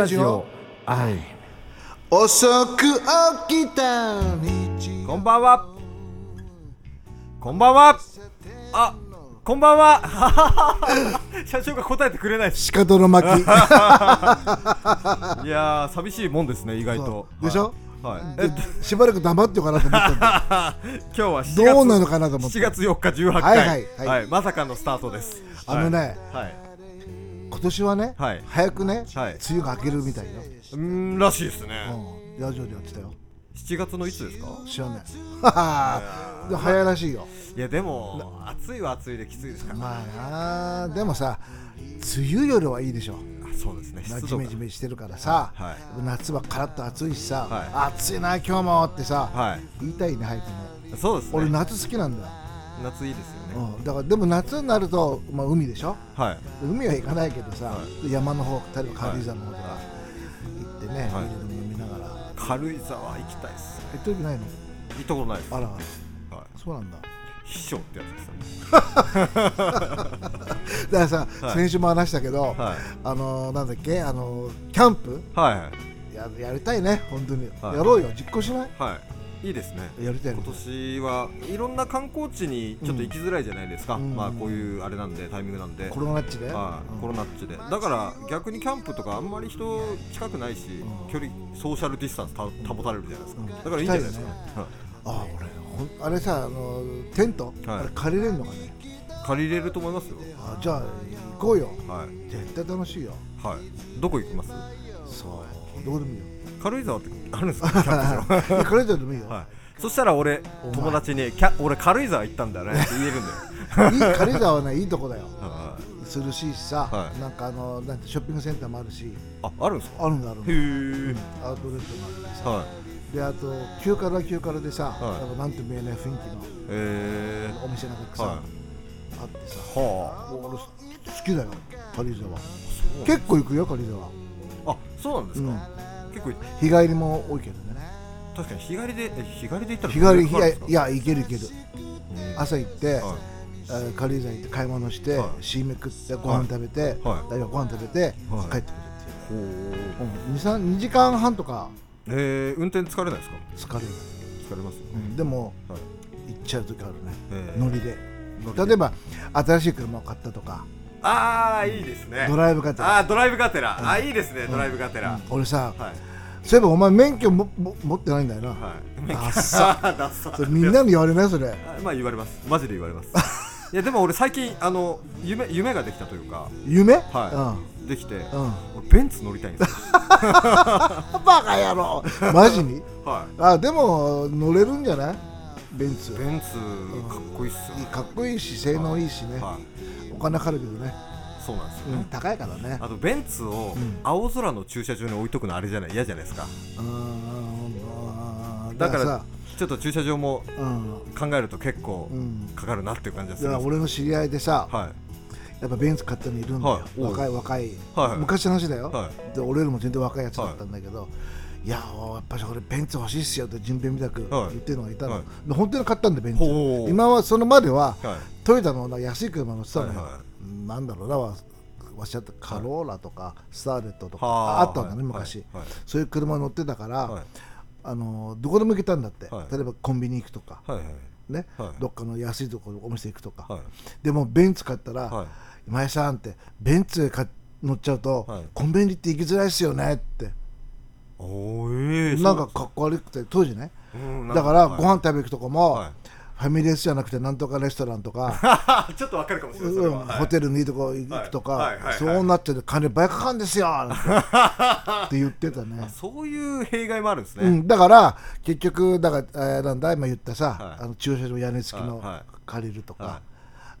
ラジオ。愛遅く起きた日。こんばんは。こんばんは。あこんばんは。社長が答えてくれない。です仕方の巻き。いやー寂しいもんですね意外と。でしょ、はい、はい、しばらく黙ってようかなと思ったんだ。今日は7月。どうなのかなと思って。7月4日18回。はいはいはい。まさかのスタートです。あのね、はい今年はね、はい。早くね、はい。梅雨が明けるみたいよ、うーんらしいですね。うん、ラジオでやってたよ。7月のいつですか？知らない。で早いらしいよ。いやでも暑いは暑いできついですから。まあなでもさ梅雨よりはいいでしょ。あそうですね。まあ湿度が。ジメジメしてるからさ、はい。夏はカラッと暑いしさ、は暑いな今日もってさ、はい。言いたいね早くねそうですね。俺夏好きなんだよ、夏いいですよね。うん、だからでも夏になると、まあ、海でしょ？はい。海は行かないけどさ、は山の方例えば軽井沢の方とかは行ってね、はい。ビールでも飲みながら。軽井沢行きたいっす行った時ないの？行ったことないです。あら。はい。そうなんだ。秘書ってやつですよね。だからさ、はい。先週も話したけど、はい。あのーなんだっけ？あのーキャンプ？はいはい。ややりたいね本当に、はい。やろうよ。実行しない？はいいいですね。やりたい今年はいろんな観光地にちょっと行きづらいじゃないですか、うん。まあこういうあれなんでタイミングなんで、コロナっちで、はい。うんコロナっちで。だから逆にキャンプとかあんまり人近くないし、うん。距離ソーシャルディスタンスた保たれるじゃないですか、うん。だからいいんじゃないですか、行きはい。あ俺ほんあれさあのーテント、はい。あれ借りれるのかね？借りれると思いますよ。あじゃあ行こうよ。はい。絶対楽しいよ。はい。どこ行きます？そうどこでもいいよ軽井沢ってあるんですか？キャンプ場いや借りれてでもいいよ、はい。そしたら俺友達にキャ俺軽井沢行ったんだよねって 言えるんだよ。いい軽井沢はねいいとこだよ。は涼しさ、はい。なんかあのなんてショッピングセンターもあるし。いああるんですか？あるんだあるんだ。へえアウトレットもあってさはい。であと旧からは旧からでさ、はい。なんかなんとも言えない雰囲気えのお店なんかさ、はい。あってさ。ー、は俺好きだよ軽井沢。結構行くよ軽井沢。ああそうなんですか、うん結構日帰りも多いけどね。確かに日帰りでえ日帰りで行ったら日帰りいやい行ける行ける。うん。朝行って、軽井沢行って買い物して、はい。締め食ってご飯食べて、はい。大学ご飯食べて、はい。帰ってくるっていう、う。ん、2, 2時間半とか。えー、運転疲れないですか？疲れる、疲れますでもはい。行っちゃう時あるね、えー。ノリで。乗りで。例えば新しい車を買ったとかああいいですね。ドライブがてら。あードライブがてら、あーいいですねドライブがてら、うん。俺さはい。そういえばお前免許もも持ってないんだよな、はい。ダッサ。ダッサ。それみんなに言われない？それ。あまあ言われます。マジで言われます。いやでも俺最近あの夢夢ができたというか。夢？はできて、うん、うん、俺ベンツ乗りたいんですよ。バカ野郎。マジに？はあでも乗れるんじゃない？ベンツ。いベンツかっこいいっすよね、かっこいいし性能いいしね、はい。お金かかるけどね、そうなんですよね、うん、高いからね。あとベンツをうん。青空の駐車場に置いとくのあれじゃない？嫌じゃないですか？うーんだからさ、ちょっと駐車場もうん。考えると結構うん、かかるなっていう感じがすだるんですから俺の知り合いでさ、はい。やっぱベンツ買ったのいるんだよ、はい。若い若い、はい。昔の話だよ、はで俺よりも全然若いやつだったんだけど、い、ややっぱり俺ベンツ欲しいっすよって順平みたく言はい。ってるのがいたの、はい。で本当に買ったんだよベンツ。今はそのまでははい。トヨタの安い車乗ってたのよ、はいはなんだろうなわわしゃったカローラとか、スターレットとかはあったんだね、はい。昔、はい。そういう車乗ってたから、はい。あのどこでも行けたんだって、はい。例えばコンビニ行くとか、ね。はい。どっかの安いところお店行くとか、はい。でもベンツ買ったら、はい。今井さんってベンツ買乗っちゃうと、はい。コンビニって行きづらいっすよねってなんかかっこ悪くて当時ね。だからはい。ご飯食べ行くとこも、はい。ファミレスじゃなくてなんとかレストランとか、ちょっとわかるかもしれないホテルのい。いとこ行くとか、はい。はい。はい。はいそうなってて金倍かかるんですよって言ってたね、そういう弊害もあるんですね、うん、だから結局だから、えーなんだ今言ったさ、はい。あの駐車場屋根付きの借りるとか、はい。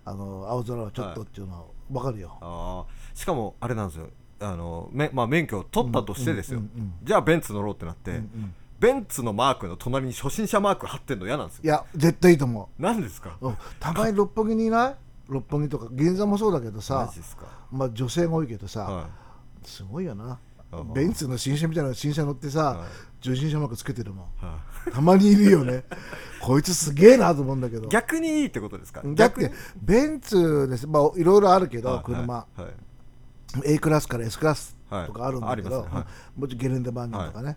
あの青空はちょっとっていうのは分かるよ、しかもあれなんですよあのめ、まあ、免許を取ったとしてですよ、うんうんうんじゃあベンツ乗ろうってなって、んベンツのマークの隣に初心者マーク貼ってんの嫌なんですよ。いや絶対いいと思何ですか？う、うん。たまに六本木にいない？六本木とか銀座もそうだけどマさジですか？まあ女性が多いけどさ、はすごいよな。ベンツの新車みたいな新車乗ってさ、はい。女心者マークつけてるもん。い、はたまにいるよね。こいつすげえなと思うんだけど。い、逆にいいってことですか？だっ逆に？てベンツです。まあいろいろあるけど、はい車、はい。はい A クラスから S クラスはい。とかあるんだけど、もちろんゲレンデバンとかね、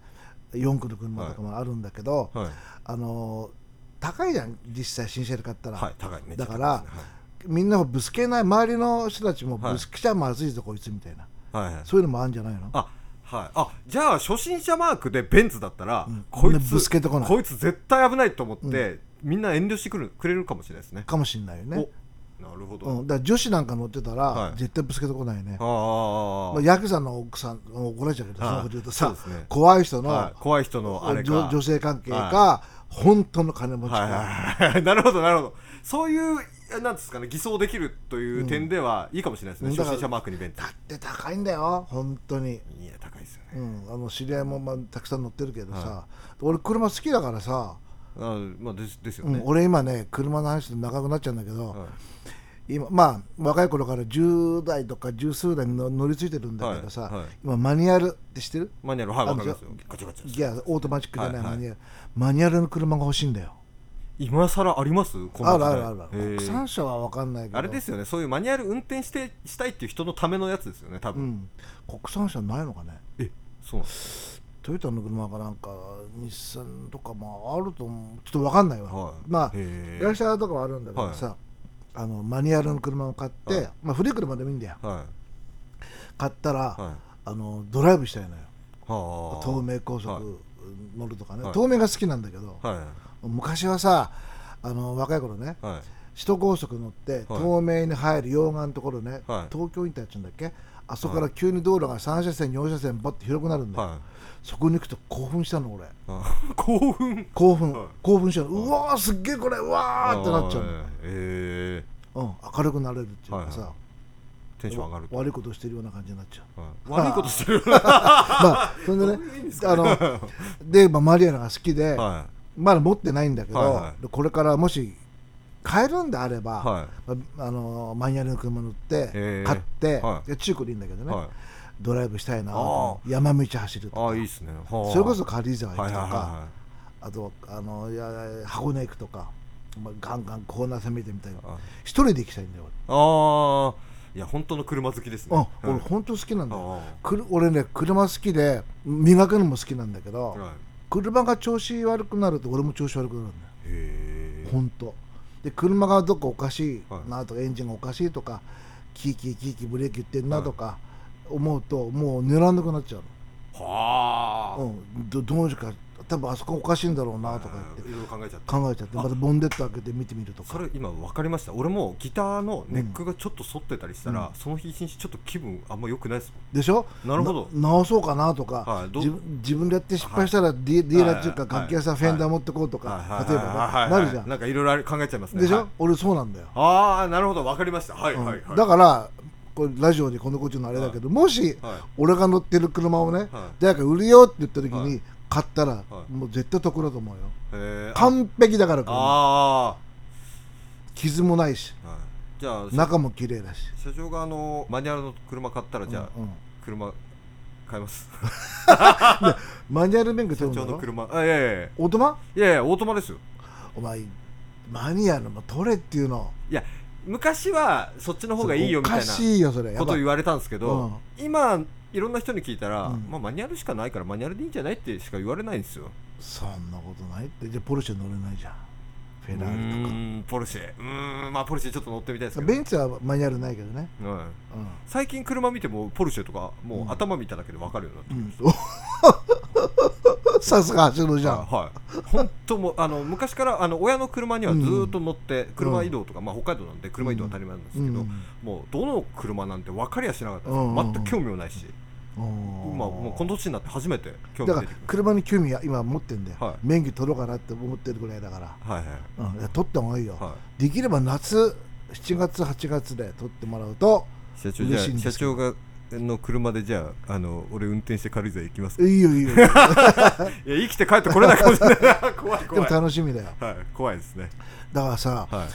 4駆の車とかもあるんだけど、はい。あの高いじゃん実際新車で買ったら、だから、みんなをぶつけない周りの人たちもはい。ぶつけちゃまずいぞ、こいつみたいな。はい。はい。はいそういうのもあるんじゃないの？あはい。あじゃあ初心者マークでベンツだったら、んこいつこない。こいつ絶対危ないと思って、みんな遠慮してくるくれるかもしれないですね。かもしれないよね、おなるほど、うん、だ女子なんか乗ってたら、はい。絶対ぶつけてこないね。ああまあ、ヤクザの奥さん怒られちゃうけど、はい。そのこと言うとさ、そうですね。怖い人の、はい、怖い人のあれか。女女性関係か、は本当の金持ちか、はいはいはい なるほどなるほど。そういうなんですかね偽装できるという点ではいいかもしれないですね、うん。初心者マークにベンツだって高いんだよ本当に、いや高いですようね、ん、あの知り合いも、まあ、たくさん乗ってるけどさ、は俺車好きだからさ、あまあですですよね、うん、俺今ね車の話で長くなっちゃうんだけど、はい今まあ若い頃から10代とか十数台乗乗り継いでるんだけどさ、はいはい。今マニュアルって知ってる？マニュアルはいあわかりますよ。ガチャガチャギアオートマチックじゃない、はいはい。マニュアル。マニュアルの車が欲しいんだよ。今更あります？あるあるある国産車は分かんないけど。あれですよね。そういうマニュアル運転してしたいっていう人のためのやつですよね多分、うん、国産車ないのかね。えそうなんですトヨタの車かなんか日産とかもあると思う。ちょっと分かんないわ、はい。まあへー。いらっしゃるとかはあるんだけどさ、あのマニュアルの車を買って、はい。まあ、古い車でもいいんだよ。は買ったら、いはい。あのドライブしたいのよ。はあ。東名高速はい。乗るとかね、はい。東名が好きなんだけど、はい。昔はさあの若い頃ねはい。首都高速乗って、はい。東名に入る溶岩のところね、はい。東京インターっていうんだっけ？あそこから急に道路が3車線4車線バッて広くなるんだよ、はいそこに行くと興奮したの俺。あ興奮？興奮、はい。興奮したの、うわーすっげえこれうわーってなっちゃうの、ええうん、明るくなれるっていうかさ、はいはテンション上がると。悪いことしてるような感じになっちゃう。はい。悪いことしてるまあそれでねあので、まあ、マリアナが好きで、はまだ持ってないんだけど、はいこれからもし買えるんであれば、はまああのマニュアルの車乗って買って、はい。で中古でいいんだけどね、ドライブしたいなあ山道走るとか。ああいいっすね。はあ。それこそ軽井沢行くとか、はいはいはあとあのいや箱根行くとか、まあ、ガンガンコーナー攻めてみたいな。いはい一人で行きたいんだよああ。いや本当の車好きです俺,、ね。あ俺本当好きなんだよ。俺ね車好きで磨くのも好きなんだけど、あはい。車が調子悪くなると俺も調子悪くなるんだよ。へえ。本当。で車がどっかおかしいなとか、エンジンがおかしいとかキーキーキーキーブレーキ言ってんなとか思うともう寝らんなくなっちゃうはあ。の、うん、どどうしか。多分あそこおかしいんだろうなとか言って。いろいろ考えちゃって。考えちゃって。またボンネット開けて見てみるとか。それ今分かりました。俺もギターのネックがちょっと反ってたりしたら、うん。その日一日ちょっと気分あんま良くないですでしょ？なるほど。な直そうかなとか、はいど自分自分でやって失敗したらディ,、ディーラーっていうかはい楽器屋さんはいフェンダー持ってこうともんか、例えばね、はいなるじゃん、なんかいろいろ考えちゃいますね。でしょ、はい。俺そうなんだよ、ああなるほど。分かりました。はいはいだからこれラジオでこのこと言うのあれだけど、もしはい。俺が乗ってる車をね、はい。誰か売るよって言った時にはい。買ったら、はい。もう絶対得だと思うよ。完璧だから車あ傷もないし。じゃあ中も綺麗だし、社長があのマニュアルの車買ったらじゃあ、車買います。マニュアル免許社取るんだろ長の車。あいやいや。オートマ？いやいやオートマですよ。お前マニュアルも取れっていうの。いや昔はそっちの方がいいよみたいおなこと言われたんですけど、今いろんな人に聞いたら、うん。まあ、マニュアルしかないからマニュアルでいいんじゃないってしか言われないんですよ。そんなことないって。じゃあポルシェ乗れないじゃん。フェラーリとか。うーんポルシェ。うーんまあポルシェちょっと乗ってみたいですけど。ベンツはマニュアルないけどね。はい。う最近車見てもポルシェとかもうん。う頭見ただけで分かるようになってん、うん、さすが走るじゃん、はいはい。本当もうあの昔からあの親の車にはずーっと乗って車移動とか、まあ、北海道なんで車移動は当たり前なんですけど、うん。もうどの車なんて分かりやしなかった全く興味もないし、うん。今もうこの年になって初めて興だから車に興味は今持ってんだよ、はい。免許取ろうかなって思ってるぐらいだから、たはいはい。うん、いや取った方がいいよ、はできれば夏7月8月で取ってもらうと嬉しいんですけど。社長がの車でじゃああの俺運転して軽井沢行きます。かいいよいいよ。い や生きて帰ってこれないかもしれない。怖いで怖もい楽しみだよ。はい怖いですね。だからさは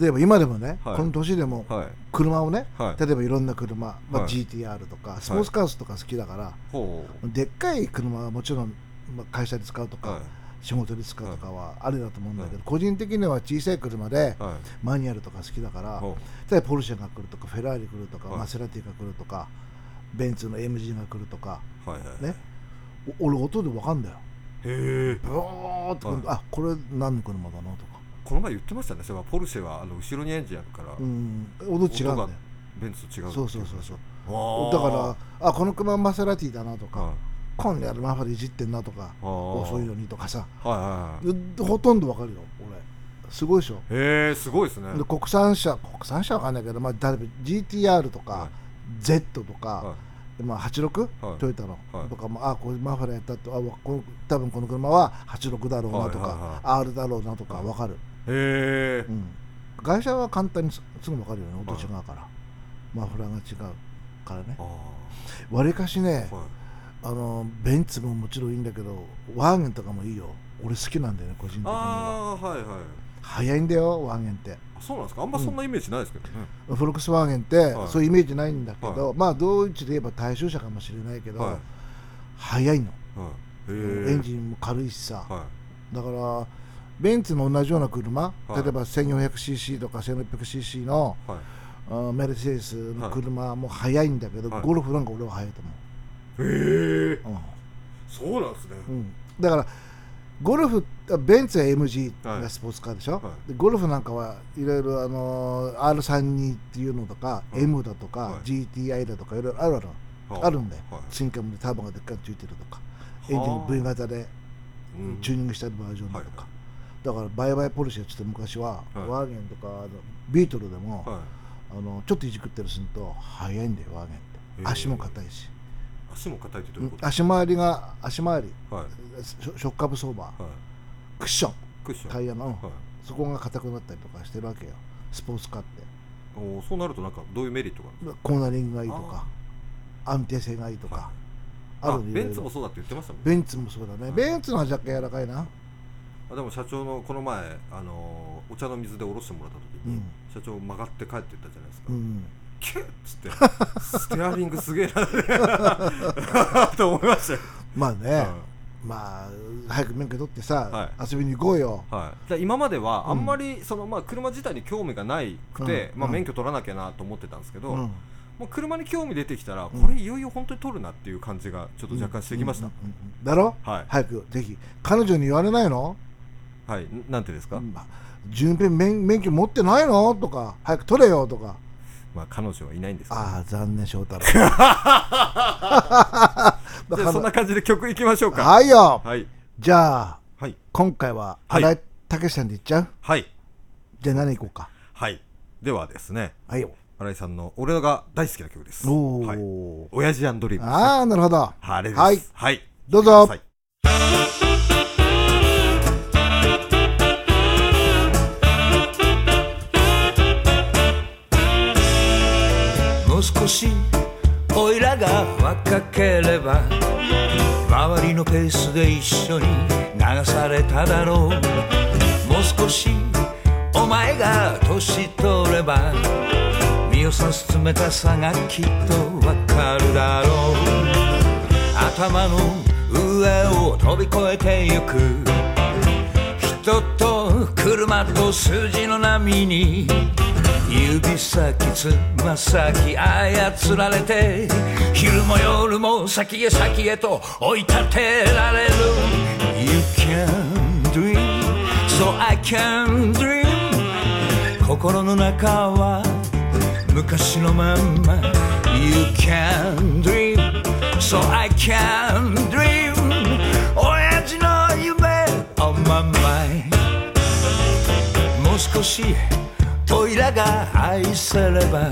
例えば今でもね、はい。この年でも車をね、はい。例えばいろんな車、まあはい。GTR とかスポーツカースとか好きだから、ほでっかい車はもちろん、まあ、会社で使うとか、仕事で使うとかはあれだと思うんだけど、はい。個人的には小さい車ではい。マニュアルとか好きだから、ほ例えばポルシェが来るとかフェラーリ来るとか、はい。マセラティが来るとかベンツの MG が来るとかはいはい。ね。お俺音で分かんだよ。へえ。ブーって、はい。あこれ何の車だなとか。この前言ってましたね。それはポルシェはあの後ろにエンジンあるから、うん。音違うんだよ。ベンツと違うそうそうそうそう。うだからあこの車マセラティだなとか、はい。今度やるマファルいじってんなとか遅いのにとかさ。はいはいはい。でほとんどわかるよ俺。すごいでしょ。へえすごいですね。で国産車国産車わかんないけど、まあ、例えば GTR とか、はい。Z とか、はまあ、86、はい。トヨタの、はい。とかもあこれマファルやったってあわこの多分この車は86だろうなとか、はいはいはい R だろうなとかはい。わかる、いへえうん、会社は簡単にすすぐわかるよね。音はい違うから、マフラーが違うからね。あわりかしねあのベンツももちろんいいんだけどワーゲンとかもいいよ。俺好きなんだよね個人的には。はいはい早いんだよワーゲンって。あそうなんですか？あんまそんなイメージないですけどね、フォルクスワーゲンって、はい。そういうイメージないんだけど、はまあドイツで言えば大衆車かもしれないけど、はい。早いの、エンジンも軽いしさ、はだからベンツの同じような車、はい。例えば 1400cc とか 1600cc のいはい。あメルセデスの車も速い。んだけど、はい。ゴルフなんか俺は速いとへえ思う、そうなんですね、うんうん。だからゴルフベンツは MG はい。がスポーツカーでしょ、はでゴルフなんかはいろいろあのー R32 っていうのとか、はい。M だとか、はい。GTI だとかいろいろあるあるはあるんだよ、はい。ツインカムでターボがでっかいのついてるとかエはあ。ンジン V 型でうん。チューニングしてあるバージョンだとか、はいだからバイバイポルシェっつって昔は、はい。ワーゲンとかビートルでも、はい。あのちょっといじくってるすると速いんだよワーゲンって。足も硬いし、足も硬いってどういうこと？足回りが足回り。はい。ショックアブソーバーはい。クッション。クッション。タイヤの、はい。そこが硬くなったりとかしてるわけよ。スポーツカーって。おーそうなるとなんかどういうメリットがコーナリングがいいとか安定性がいいとか、かあるあベンツもそうだって言ってましたもんね。ベンツもそうだね、ベンツのは若干柔らかいな。あでも社長のこの前あのーお茶の水でおろしてもらった時に、うん。社長曲がって帰ってったじゃないですか、うんキュッつって。ステアリングすげえなと思いましたよ、まあね、うん。まあ早く免許取ってさ、は遊びに行こうよ。はい、じゃあ今まではうん。あんまりその、まあ、車自体に興味がないくて、まあ、うん。うん免許取らなきゃなと思ってたんですけど、うん。もう車に興味出てきたら、うん。これいよいよ本当に取るなっていう感じがちょっと若干してきました、だろ？はい、早くぜひ。彼女に言われないの？はい、んなんてですか、まあ順平免免許持ってないの？とか早く取れよとかまあ、彼女はいないんですけど。ああ残念翔太郎。じゃあそんな感じで曲いきましょうか。はいよ。はい。じゃあはい。今回ははい。新井武さんでいっちゃう、はい。じゃあ何行こうか。はい。ではですね。はいよ。新井さんの俺が大好きな曲です。おお、はい、親父アンドリームね。ああなるほど。あれです。はい。はい、どうぞもう少しおいらが若ければ周りのペースで一緒に流されただろう。もう少しお前が年取れば身をさす冷たさがきっとわかるだろう。頭の上を飛び越えてゆく。人と車と数字の波に指先つま先操られて昼も夜も先へ先へと追い立てられる You can dream so I can dream 心の中は昔のまんま You can dream so I can dream 親父の夢 on my mind もう少しおいらが愛せれば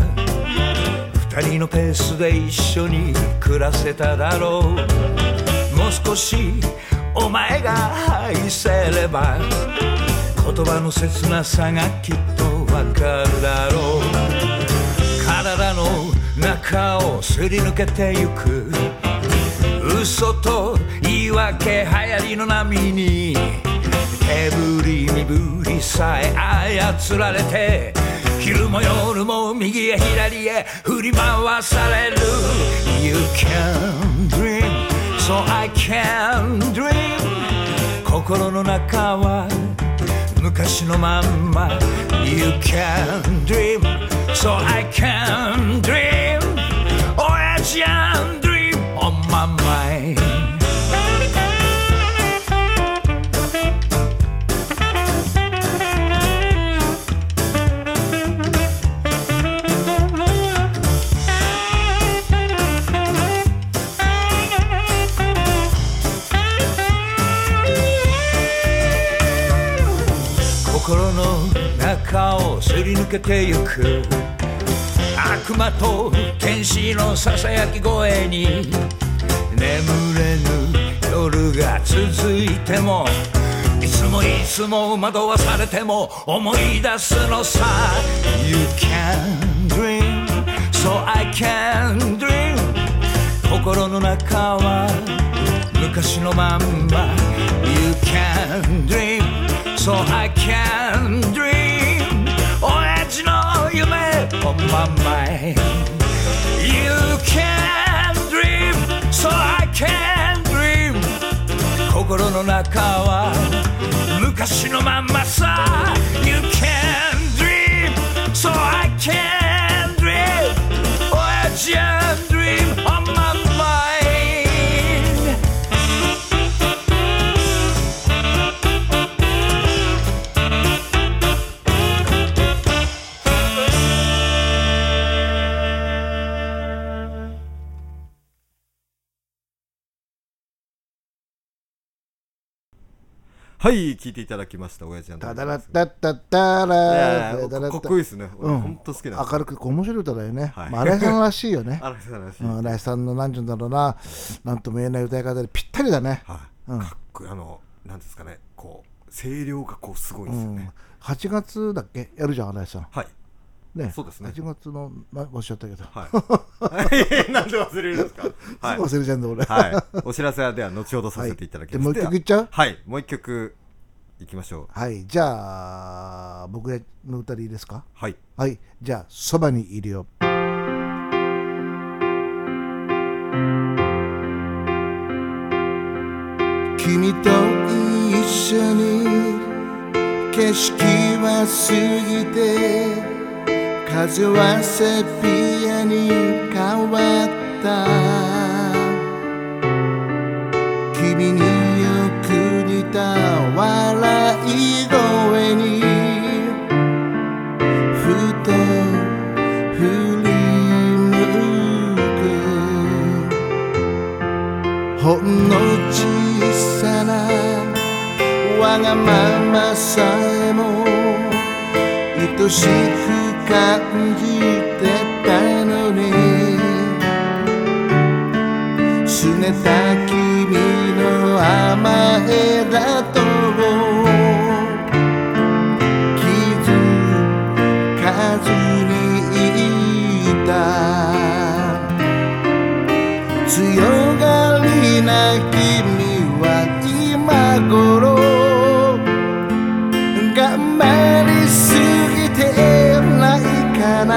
二人のペースで一緒に暮らせただろう。もう少しお前が愛せれば言葉の切なさがきっとわかるだろう。体の中をすり抜けてゆく嘘と言い訳流行りの波に手振り身振りさえ操られて昼も夜も右へ左へ振り回される You can dream so I can dream 心の中は昔のまんま You can dream so I can dream 親父やすり抜けてゆく悪魔と天使のささやき声に眠れぬ夜が続いてもいつもいつも惑わされても思い出すのさ。You can dream so I can dream. 心の中は昔のまんま。You can dream so I can dream. 夢 on my mind You can dream so I can dream 心の中は昔のまんまさ You can dream so I can dream 親父 はい聞いていただきました親父なん。タダラッタッタッタラいやタダラッタ。かっこいいですね。俺うん。本当好きなん明るく面白い歌だよね、はい。まあ、新井さんらしいよね。荒木さんらしい、うん新井さんの何て言うんだろうな。なんとも言えない歌い方でぴったりだね、はい、うん。かっこいいあのなんですかね。こう声量がこうすごいですよね、、8月だっけ？やるじゃん新井さん。はい。ね。そうですね。8月のなおっしゃったけど、はい。なんで忘れるんですか？はい。すぐ忘れちゃうんだ俺、はい、お知らせはでは後ほどさせていただきます。はい。でもう一曲いっちゃう？はい、もう一曲いきましょう。はい、じゃあ僕の歌でいいですか？はい、はいじゃあそばにいるよ。君と一緒に景色は過ぎて風はセピアに変わった。君に声にふと振り向く。ほんの小さなわがままさえも愛しく感じては今頃頑張りすぎてないかな。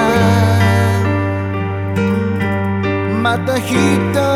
また一人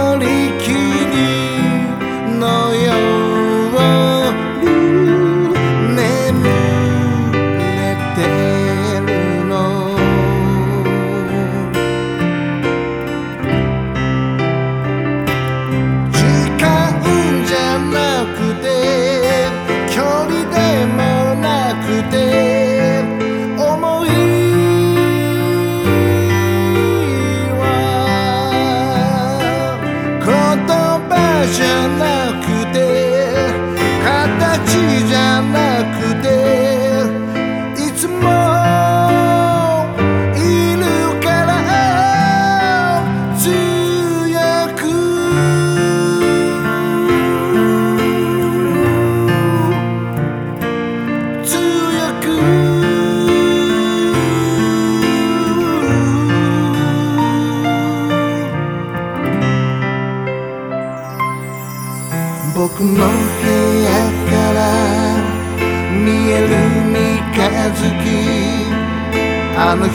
あの日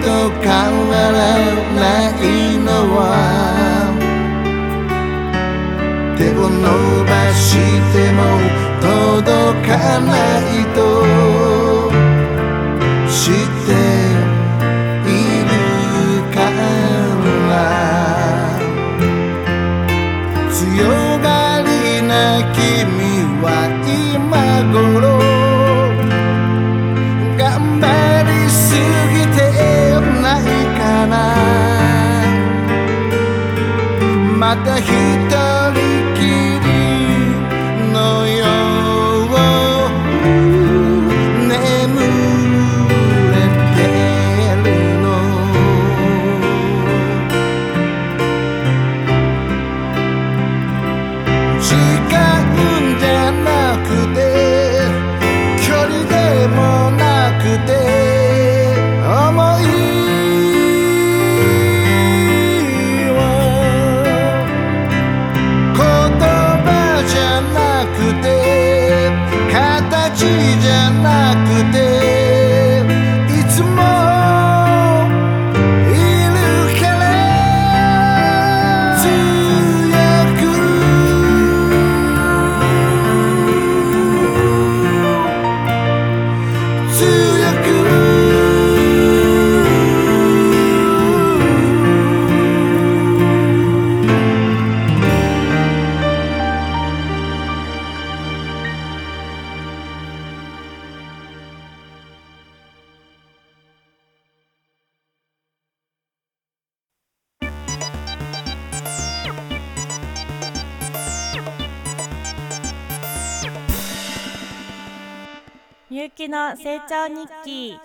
と変わらないのは。手を伸ばしても届かないと。なまたの成長日記。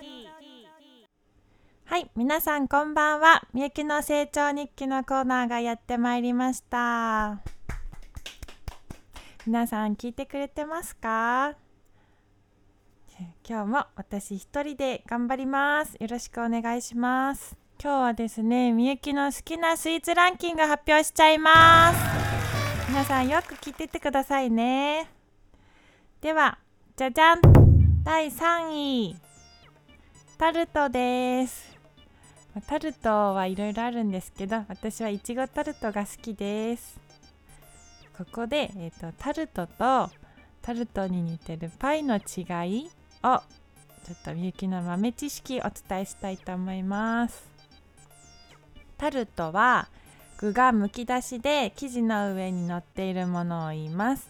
はい皆さんこんばんは。みゆきの成長日記のコーナーがやってまいりました。皆さん聞いてくれてますか？今日も私一人で頑張ります。よろしくお願いします。今日はですねみゆきの好きなスイーツランキング発表しちゃいます。皆さんよく聞いててくださいね。ではじゃじゃん。第3位。タルトです。タルトはいろいろあるんですけど私はいちごタルトが好きです。ここで、えー、とタルトとタルトに似てるパイの違いをちょっとみゆきの豆知識お伝えしたいと思います。タルトは具がむき出しで生地の上に乗っているものを言います。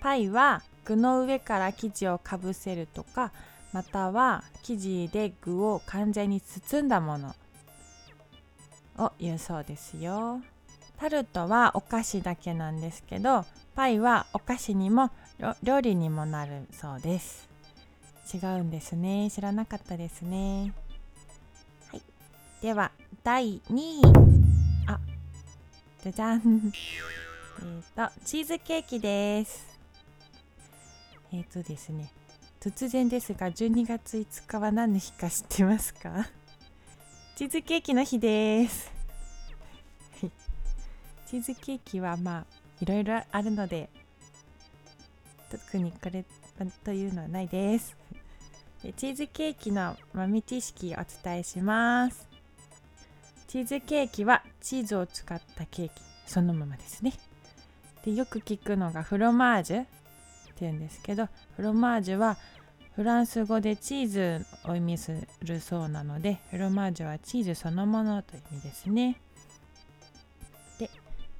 パイは具の上から生地をかぶせるとかまたは生地で具を完全に包んだものを言うそうですよ。タルトはお菓子だけなんですけどパイはお菓子にも料理にもなるそうです。違うんですね。知らなかったですね。はい。では第2位。あじゃじゃん。えっとチーズケーキです。えっ、とですね突然ですが12月5日は何の日か知ってますか？チーズケーキの日です。チーズケーキはまあいろいろあるので特にこれというのはないです。でチーズケーキの豆知識をお伝えします。チーズケーキはチーズを使ったケーキそのままですね。でよく聞くのがフロマージュ。言うんですけどフロマージュはフランス語でチーズを意味するそうなのでフロマージュはチーズそのものという意味ですね。で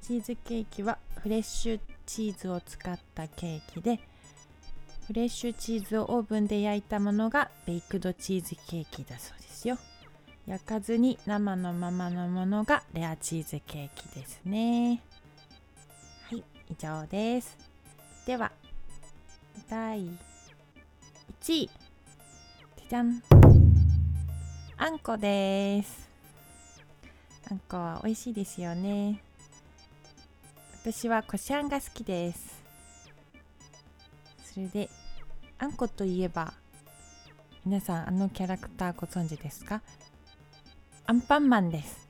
チーズケーキはフレッシュチーズを使ったケーキでフレッシュチーズをオーブンで焼いたものがベイクドチーズケーキだそうですよ。焼かずに生のままのものがレアチーズケーキですね。はい以上です。では第1位じゃん。あんこです。あんこは美味しいですよね。私はこしあんが好きです。それであんこといえば皆さんあのキャラクターご存知ですか？アンパンマンです。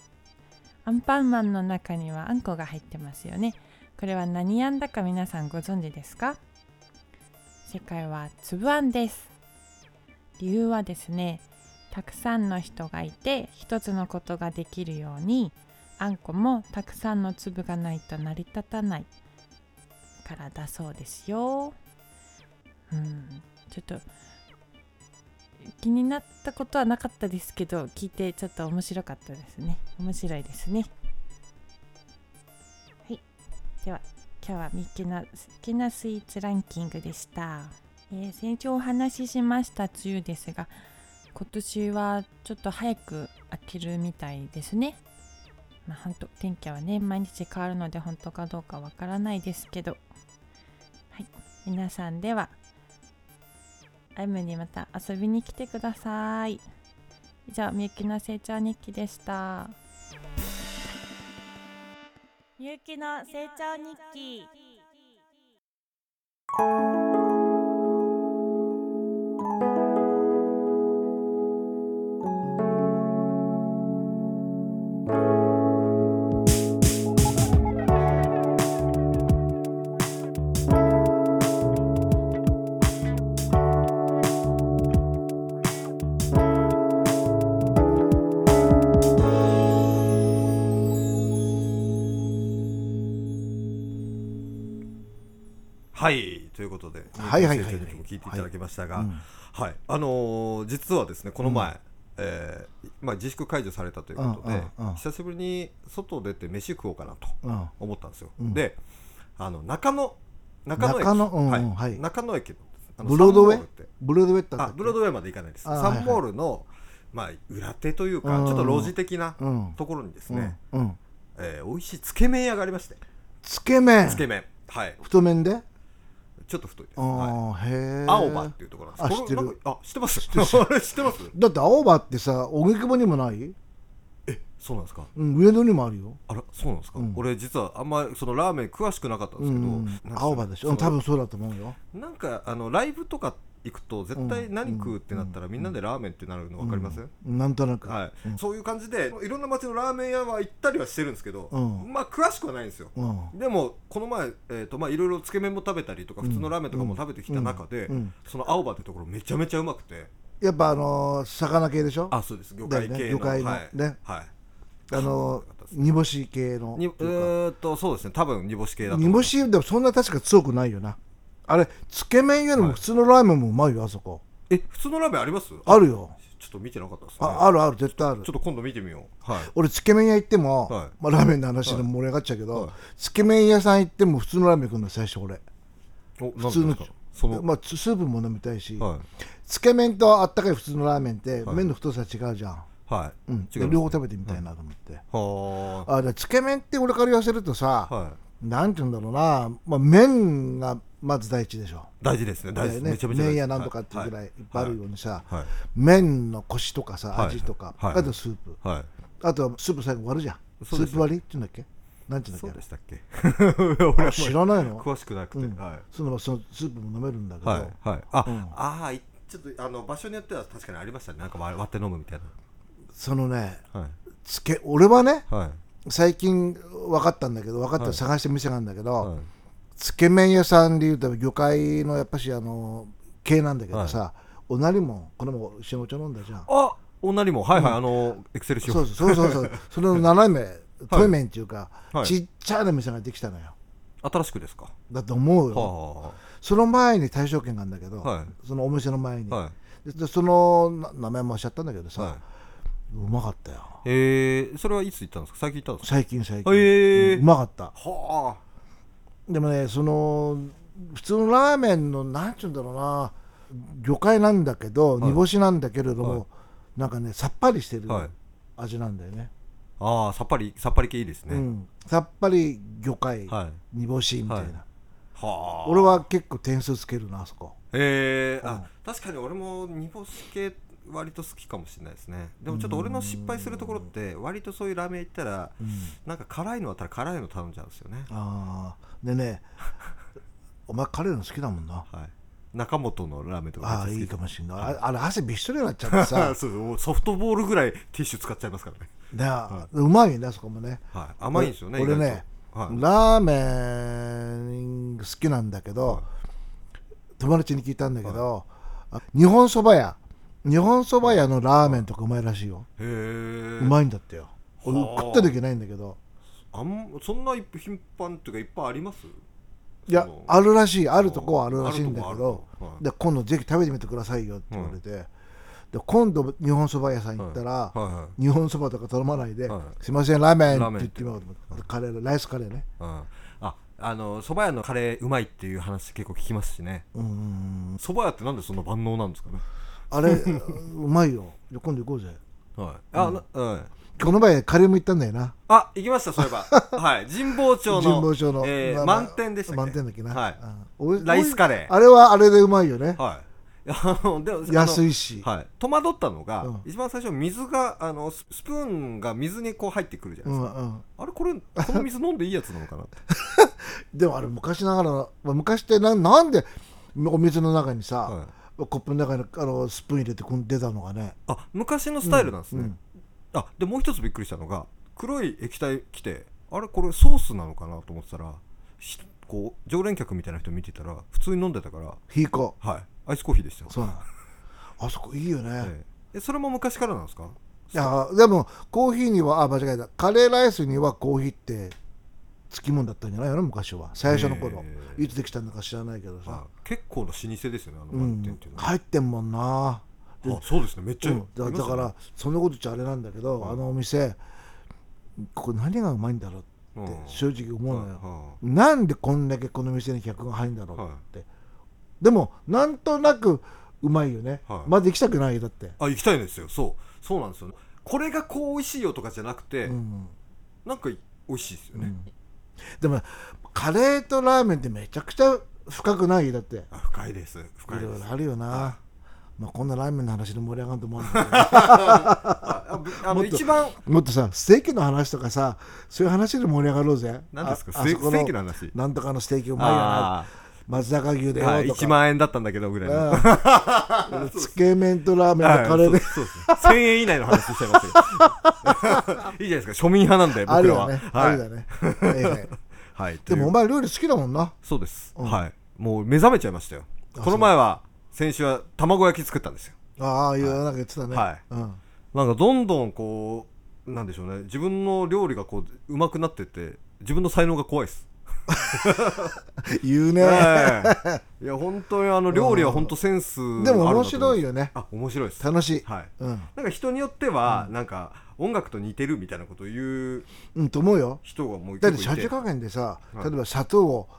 アンパンマンの中にはあんこが入ってますよね。これは何あんだか皆さんご存知ですか？世界は粒あんです。理由はですねたくさんの人がいて一つのことができるようにあんこもたくさんの粒がないと成り立たないからだそうですよ。うん。ちょっと気になったことはなかったですけど聞いてちょっと面白かったですね。面白いですね。今日はミッキーの好きなスイーツランキングでした、えー先週お話ししました梅雨ですが今年はちょっと早く明けるみたいですね。まあ本当天気はね毎日変わるので本当かどうかわからないですけど。はい皆さんではアイムにまた遊びに来てください。以上みゆきの成長日記でした。みゆきの成長日記。はいはいはい。聞いていただきましたが、はい。はい、あのー実はですねこの前、えーまあ、自粛解除されたということで、久しぶりに外出て飯食おうかなとうん。思ったんですよ、うん。であの中野中野駅。中野うんはい。中野駅ブロードウェイ？ブロードウェイあブロードウェイまで行かないです。あサンモールの、まあ、裏手というか、うん。ちょっと路地的なうん。ところにですね、うん。うん。えー美味しいつけ麺屋がありまして。つけ麺。つけ麺。はい。太麺で？ちょっと太いです、あはい。あへえ青葉っていうところなんです。あ知ってる。あ知ってます？知ってます？だって青葉ってさ荻窪にもない？えそうなんですか？うん上野にもあるよ。あらそうなんですか、うん。俺実はあんまりそのラーメン詳しくなかったんですけど、うん青葉でしょ？多分そうだと思うよ。なんかあのライブとか行くと絶対うん。何食うってなったらみんなでラーメンってなるの分かります、うん。なんとなく。はい。うん。そういう感じでいろんな街のラーメン屋は行ったりはしてるんですけど、うん。まあ詳しくはないんですよ、うん。でもこの前、えーとまあ、いろいろつけ麺も食べたりとか普通のラーメンとかも食べてきた中で、その青葉ってところめちゃめちゃうまくて。やっぱあのー魚系でしょ？あそうです。魚介系の、ね魚介の。はい。ね。はい。あのー煮干し系のにえー、とそうですね。多分煮干し系だと思煮干しでもそんな確か強くないよなあれつけ麺よりも普通のラーメンもうまいよあそこ。え普通のラーメンあります？あるよ。ちょっと見てなかったですね。ああるある絶対ある。ちょっと今度見てみよう。はい。俺つけ麺屋行っても、はい。まあ、ラーメンの話で盛り上がっちゃうけど、はい。つけ麺屋さん行っても普通のラーメン食うの最初俺。お普通のその、まあ、つスープも飲みたいし、はい。つけ麺とあったかい普通のラーメンって、はい。麺の太さ違うじゃん、はい、うん、両方食べてみたいなと思って、はあ。だつけ麺って俺から言わせるとさ、あはいなんて言うんだろうな、まあ、麺がまず第一でしょ。大事ですね。大事ねめちゃめちゃ大事。麺屋なんとかっていうぐらいいっぱいあるようにさ、はい。麺のコシとかさはい。味とか、はい。あとスープ。はい。あとはスープ最後割るじゃん。スープ割りって言うんだっけ？なんて言そううんだっでしたっけ？け 俺あ知らないの？詳しくなくて、うん。はい。そのそのスープも飲めるんだけど、はい。はい。あ、うん。あちょっとあの場所によっては確かにありましたね。なんか割割って飲むみたいそのねなはい。つけ俺はねはい最近分かったんだけど分かった探して店があるんだけど、はい。つけ麺屋さんでいうと魚介のやっぱしあの系なんだけどさ、おなりもこのも一緒にお茶飲んだじゃん。あおなりも。はいはい、あのエクセルシそうそうそうそう。その斜めトイ麺っていうか、はい。ちっちゃな店ができたのよ。新しくですか？だと思うよ、はその前に大正軒があるんだけど、はい。そのお店の前に、あはい。ででそのな名前もおっしゃったんだけどさ、はうまかったよ。いえー、それはいつ行ったんですか？最近行ったんですか？最近最近、へえうまかった。はでもねその普通のラーメンのなんて言うんだろうな。魚介なんだけど、はい。煮干しなんだけれども、はい。なんかねさっぱりしてるはい。味なんだよね、あああさっぱりさっぱり系いいですね、うん、さっぱり魚介、はい。煮干しみたいな、はい。はあ。俺は結構点数つけるなあそこ。えー、うん。あ確かに俺も煮干し系割と好きかもしれないですね。でもちょっと俺の失敗するところって割とそういうラーメン行ったらうん。なんか辛いのあったら辛いの頼んじゃうんですよね。ああでね お前カレーの好きだもんな。はい。中本のラーメンとかああいいかもしれない、ああれ汗びっしょりになっちゃってさ。そうソフトボールぐらいティッシュ使っちゃいますからね、ねうまいねあそこもね。はい、甘いんですよね俺ね、はい。ラーメン好きなんだけど、はい。友達に聞いたんだけど、あ日本そば屋日本そば屋のラーメンとかうまいらしいよ、へえうまいんだってよ。俺はあ。食った時ないんだけど。あんそんな頻繁っていうかいっぱいあります？いやその。あるらしい。あるとこはあるらしいんだけあるどとこある。はい。で今度ぜひ食べてみてくださいよって言われて、で今度日本そば屋さん行ったら、はい。はい。日本そばとか頼まないで、はいすいませんラーメンラーメンって言ってみようと思ってカレーライスカレーね。うん、ああの蕎麦屋のカレーうまいっていう話結構聞きますしね。うんうんうん蕎麦屋ってなんでそんな万能なんですかね？あれうまいよ。じゃあ今度行こうぜ。はい。あ、なはい。この前カレーも行ったんだよな。あ行きましたそういえば。はい。神保町の神保町の、えーまあまあ満点でしたっけ？満点だっけな、はい。うん。おいライスカレー。あれはあれでうまいよね、はい。あのでもい安いし、はい、戸惑ったのが、うん。一番最初水があのススプーンが水にこう入ってくるじゃないうですか、んうん、あれこれこの水飲んでいいやつなのかな でもあれ昔ながらのまあ昔ってななんでお水の中にさ、はいコップの中にあのスプーン入れて出たのがね。あ昔のスタイルなんですね、うんあでもう一つびっくりしたのが黒い液体来てあれこれソースなのかなと思ってたらしこう常連客みたいな人見てたら普通に飲んでたからヒーコはい。アイスコーヒーでしたよ。そう あそこいいよね、ええ。えそれも昔からなんですか？いやでもコーヒーにはあ間違えた。カレーライスにはコーヒーってつきもんだったんじゃないの昔は。最初の頃、へいつできたのか知らないけどさ。あ、結構な老舗ですよねあのうん満点っていうのは、入ってんもんな。であそうですね。めっちゃ、うん、だだからそんなこと言っちゃあれなんだけど、はいあのお店これ何がうまいんだろうってうん。正直思うのよ、はなんでこんだけこの店に客が入るんだろうはい。って、でもなんとなくうまいよね、はい。まだ行きたくないよだって、あ行きたいんですよ。そう。そうなんですよこれがこう美味しいよとかじゃなくて、うん。なんか美味しいですよね、うんでもカレーとラーメンってめちゃくちゃ深くない？だって。深いです。深いです。ろいろあるよな、まあ、こんなラーメンの話で盛り上がると思うんだけどもっとの一番もっとさステーキの話とかさそういう話で盛り上がろうぜ。何ですか？ステーキの話？なんとかのステーキうまいよな。あ松坂牛でよとか、1万円だったんだけどぐらいの。うん。つけ麺とラーメンとカレーで、はいそうです。1000円以内の話しちゃいますよ。いいじゃないですか庶民派なんで僕らは。あるよね、はい。はいはい、でもお前料理好きだもんな。そうです、うん。はい。もう目覚めちゃいましたよ。あこの前は先週は卵焼き作ったんですよ。ああい。うなんか言ってたね、はい。うん、なんかどんどんこうなんでしょうね。自分の料理がこう上手くなってって自分の才能が怖いです 言うね、ええ。いや本当にあの料理は本当センスでも面白いよよね。あ面白いです。楽しい、はい。うん。なんか人によってはなんか音楽と似てるみたいなことを言ううんと思うよ。人がもうだってさじ加減でさ、はい。例えば砂糖を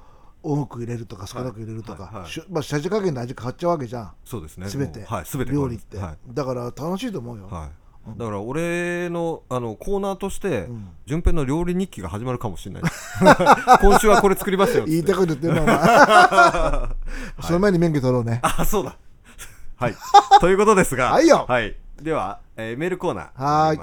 多く入れるとか少なく入れるとか、はい。はい。はいまあ、さじ加減で味変わっちゃうわけじゃん。そうですね。すべて,、はい。全て料理って、はい。だから楽しいと思うよ、はいだから俺のあのコーナーとしてうん。順平の料理日記が始まるかもしれない。今週はこれ作りましたよ言いたいこと言ってるの は、その前に免許取ろうね。あそうだ。はい。ということですがはいよ。では、えーメールコーナーはーい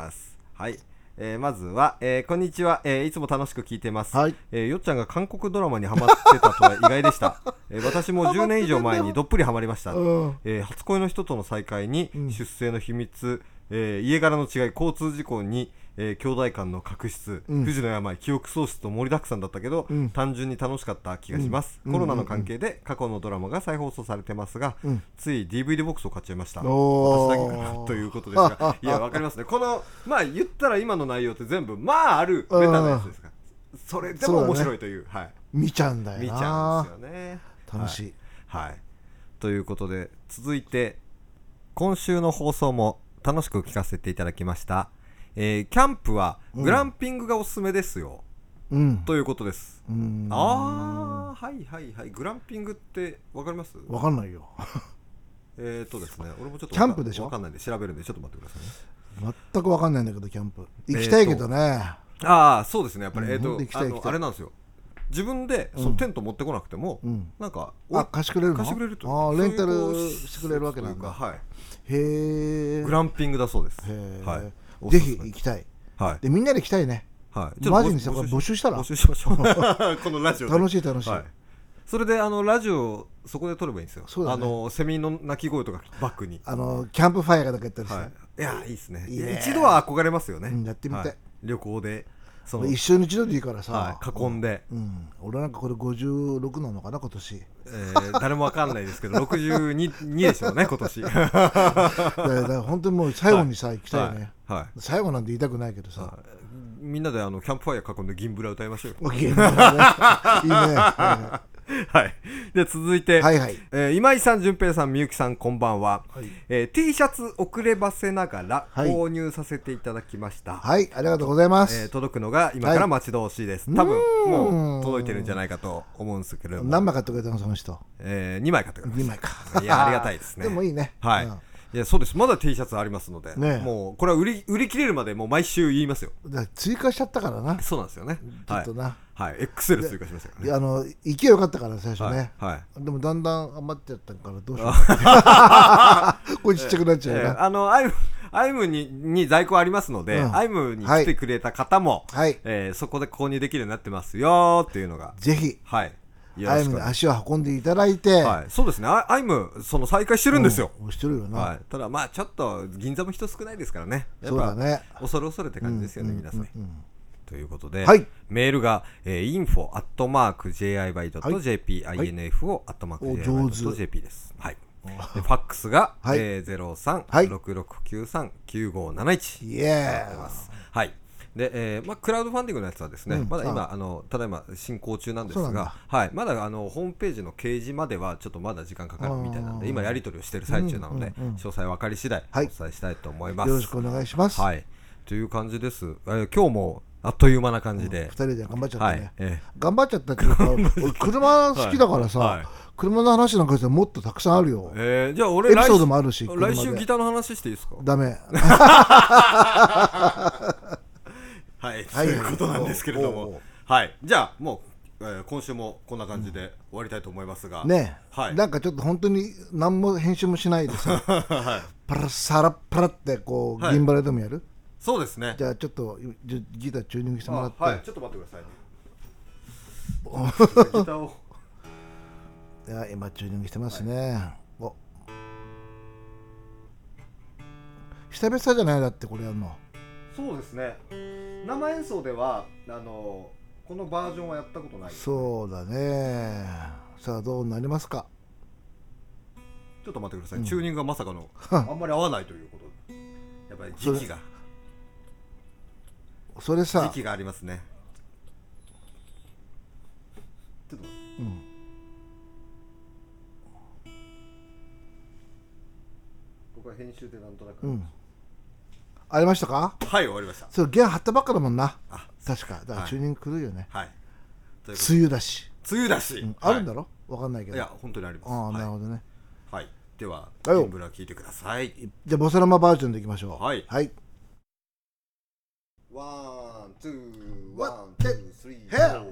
はい。えーまずは、えーこんにちは、えーいつも楽しく聞いてます、はい。えーよっちゃんが韓国ドラマにハマってたとは意外でした、えー私も10年以上前にどっぷりハマりました、うん。えー初恋の人との再会に、うん。出生の秘密、えー家柄の違い交通事故に、えー兄弟間の確執、うん。不治の病記憶喪失と盛りだくさんだったけど、うん。単純に楽しかった気がします、うん。コロナの関係で過去のドラマが再放送されてますが、うん。つい DVD ボックスを買っちゃいました。私だけかな？ということですが。いやわかりますね。このまあ言ったら今の内容って全部まああるベタなやつですか。らそれでも面白いという。はい。見ちゃうんだよな。見ちゃうんですよね。楽しい、はい、はい。ということで続いて今週の放送も楽しく聞かせていただきました、えーキャンプはグランピングがおすすめですよ、うん。ということです、うん。ああはいはいはい。グランピングってわかります？わかんないよ。えー、っとですね俺もちょっとキャンプでしょ？わかんないんで調べるんでちょっと待ってくださいね。全くわかんないんだけどキャンプ。行きたいけどね、ああそうですねやっぱり、うん。えー、ほんとあれなんですよ。自分でそのテント持ってこなくても、うん。なんかあ貸してくれるの？貸してくれるとあーレンタルしてくれるわけなんだ。はいへえグランピングだそうです。はい。おぜひ行きたい。はい。でみんなで行きたいね。はい、マジにさ募集したら。募集しましょう。このラジオで。楽しい楽しい、はい、それであのラジオそこで撮ればいいんですよ。そうだね。あのセミの鳴き声とかバックに、あのキャンプファイヤーがとかやったりして、はい、いやいいですね。一度は憧れますよね、うんやってみたい。は旅行でその、一緒に一度でいいからさ、はい、囲んで、うん、俺なんかこれ56なのかな今年。えー誰もわかんないですけど 62でしょうね今年。だから本当にもう最後にさ、行きたいね、はい。はい。最後なんて言いたくないけどさ、はいみんなであのキャンプファイヤー囲んで銀ブラ歌いましょうよ。いいねははい。で続いて、いはいはい。えー今井さん、淳平さん、みゆきさん、こんばんは、はい。えー T シャツ遅ればせながらはい。購入させていただきました、はい。ありがとうございまえーす、届くのが今から待ち遠しいです、多分もう届いてるんじゃないかと思うんですけれども、何枚買ってくれたのその人？え2枚買ってくれま2し枚か。たいやありがたいですね。でもいいね。はい、うんいやそうです。まだ T シャツありますので、ねもうこれは売り売り切れるまでもう毎週言いますよ。追加しちゃったからな。そうなんですよね。ちょっとな、はい、はい、XL 追加しましたからね。いやあの勢い良かったから最初ね、はい。はい。でもだんだん余っちゃったからどうしよう。か これちっちゃくなっちゃうよな、えーあのアイムアイムにに在庫ありますので、うん。アイムに来てくれた方も、はい。えーそこで購入できるようになってますよっていうのが。ぜひ。はい。よアイムに足を運んでいただいて、はい、そうですね。アイアイムその再開してるんですよ、うん、してるよな、はい、ただまあちょっと銀座も人少ないですからね。そうだね。恐る恐るって感じですよね、うん皆さん、うんうん。ということで、はい。メールが、えー、info アットマーク JIY.jp、はい。Info アットマークお上手 JIY.jp です。はい。でファックスが、はい。えー、はい。03-6693-9571。イエーイ。はい。で、えーまあ、クラウドファンディングのやつはですね、うん。まだ今ああのただいま進行中なんですが、はい、まだあのホームページの掲示まではちょっとまだ時間かかるみたいなんで今やり取りをしている最中なので、うんうんうん詳細分かり次第おはい。伝えしたいと思います。よろしくお願いします、はい、という感じです。えー今日もあっという間な感じで。二、人で頑張っちゃったね、はい、え頑張っちゃったっていうか 俺車好きだからさ、はい。はい。車の話なんかしてもっとたくさんあるよ。ー、えーじゃあ俺エピソードもあるし来週ギターの話していいですか？ダメ はい、はい。ということなんですけれども。はい。じゃあもう、えー今週もこんな感じで終わりたいと思いますが、ねえ、はい。なんかちょっと本当に何も編集もしないでさ、パラサラッパラってこう、はい。銀バレでもやる？そうですね。じゃあちょっとギターチューニングしてもらって、あはい。ちょっと待ってくださいね。ギターを。いや今チューニングしてますね、お。久々じゃない？だってこれやるの。そうですね生演奏ではあのこのバージョンはやったことない。ちそうだね。さあどうなりますか？ょっと待ってください、チューニングがまさかのあんまり合わないということ。でやっぱり時期が。それさ時期がありますね。ちょっと待って。ここは編集でなんとなく、うんありましたか？はい終わりました。それ弦張ったばっかだもんな。あ確か。だからはい。チューニング来るよね、はい。というこ梅雨だし、と梅雨だし、うんあるんだろ、ろ、わかんないけど。い、や本当にあります。ああ、はい。なるほどね。はい、でははいよ。キンブラ聞いてください。じゃあボサラマバージョンでいきましょう。はい。はい。ワンツーワンツースリーヘアフ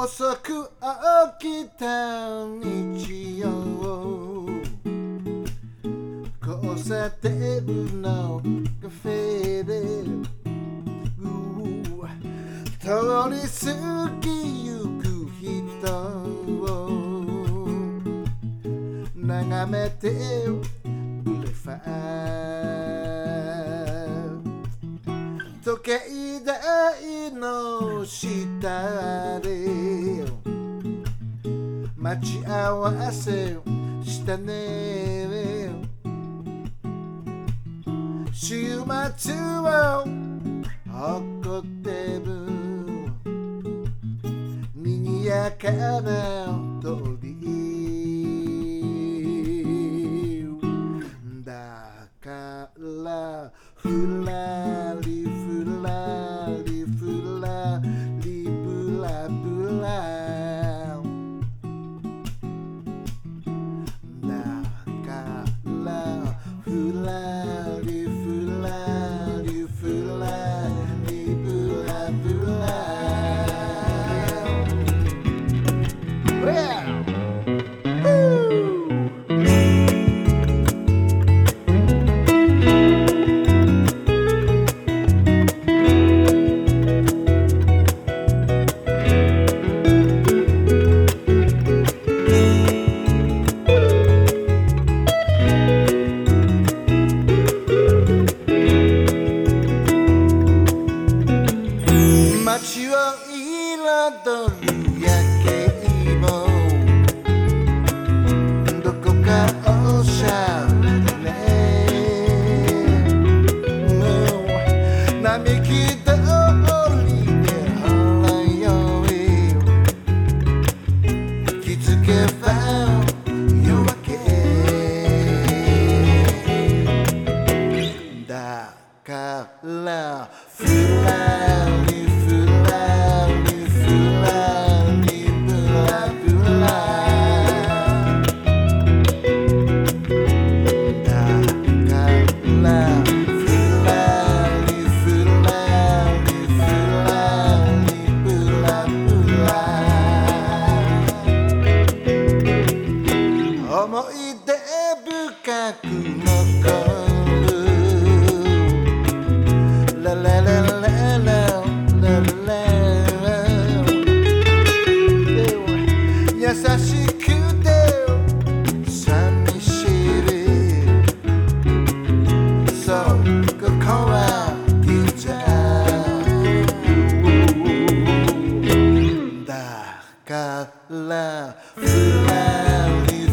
遅く起きた日曜交差点のカフェでうー通り過ぎゆく人を眺めてブレファー時計台の下で待ち合わせしたね夏は怒ってる賑やかな街を彩るから。ふらり